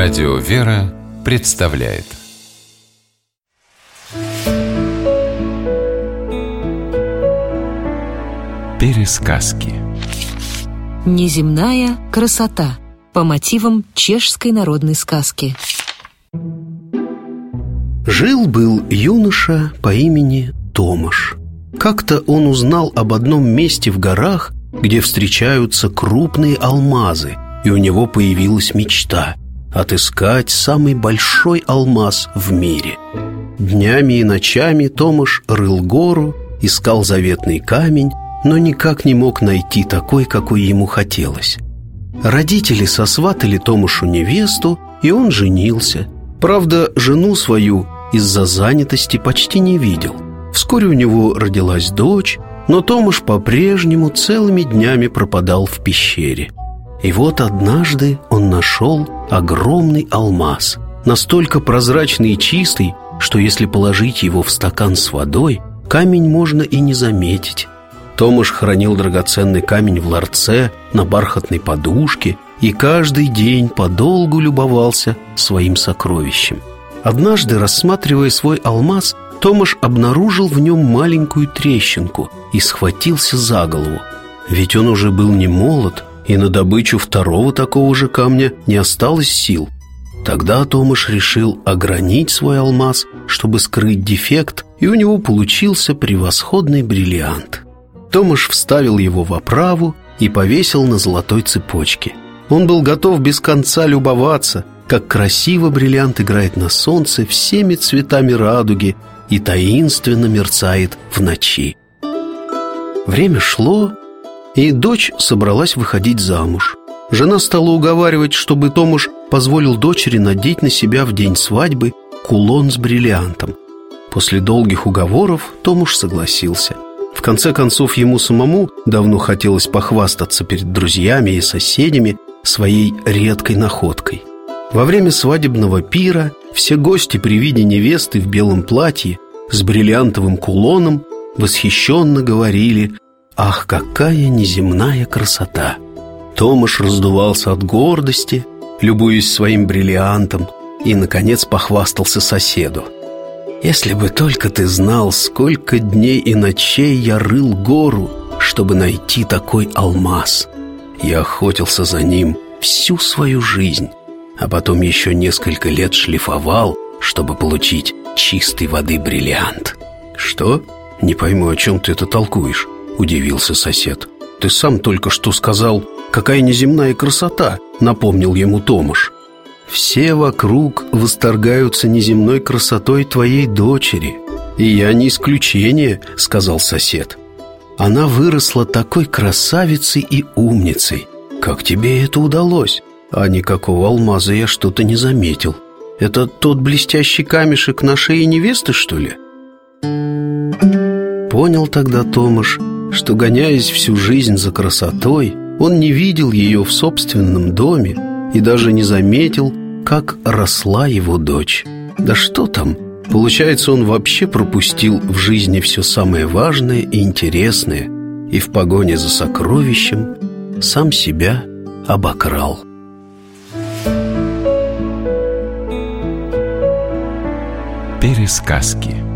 Радио «Вера» представляет. Пересказки. Неземная красота. По мотивам чешской народной сказки. Жил-был юноша по имени Томаш. Как-то он узнал об одном месте в горах, где встречаются крупные алмазы, и у него появилась мечта – отыскать самый большой алмаз в мире. Днями и ночами Томаш рыл гору, искал заветный камень, но никак не мог найти такой, какой ему хотелось. Родители сосватали Томашу невесту, и он женился. Правда, жену свою из-за занятости почти не видел. Вскоре у него родилась дочь, но Томаш по-прежнему целыми днями пропадал в пещере. И вот однажды он нашел огромный алмаз, настолько прозрачный и чистый, что если положить его в стакан с водой, камень можно и не заметить. Томаш хранил драгоценный камень в ларце на бархатной подушке и каждый день подолгу любовался своим сокровищем. Однажды, рассматривая свой алмаз, Томаш обнаружил в нем маленькую трещинку и схватился за голову. Ведь он уже был не молод, и на добычу второго такого же камня не осталось сил. Тогда Томаш решил огранить свой алмаз, чтобы скрыть дефект, и у него получился превосходный бриллиант. Томаш вставил его в оправу и повесил на золотой цепочке. Он был готов без конца любоваться, как красиво бриллиант играет на солнце всеми цветами радуги и таинственно мерцает в ночи. Время шло, и дочь собралась выходить замуж. Жена стала уговаривать, чтобы Томаш позволил дочери надеть на себя в день свадьбы кулон с бриллиантом. После долгих уговоров Томаш согласился – в конце концов, ему самому давно хотелось похвастаться перед друзьями и соседями своей редкой находкой. Во время свадебного пира все гости при виде невесты в белом платье с бриллиантовым кулоном восхищенно говорили «Ах, какая неземная красота!» Томаш раздувался от гордости, любуясь своим бриллиантом, и, наконец, похвастался соседу – если бы только ты знал, сколько дней и ночей я рыл гору, чтобы найти такой алмаз. Я охотился за ним всю свою жизнь, а потом еще несколько лет шлифовал, чтобы получить чистой воды бриллиант. Что? Не пойму, о чем ты это толкуешь, удивился сосед. Ты сам только что сказал, какая неземная красота, напомнил ему Томаш. Все вокруг восторгаются неземной красотой твоей дочери. И я не исключение, сказал сосед. Она выросла такой красавицей и умницей. Как тебе это удалось? А никакого алмаза я что-то не заметил. Это тот блестящий камешек на шее невесты, что ли? Понял тогда Томаш, что, гоняясь всю жизнь за красотой, он не видел ее в собственном доме и даже не заметил, как росла его дочь. Да что там, получается, он вообще пропустил в жизни все самое важное и интересное и в погоне за сокровищем сам себя обокрал. Пересказки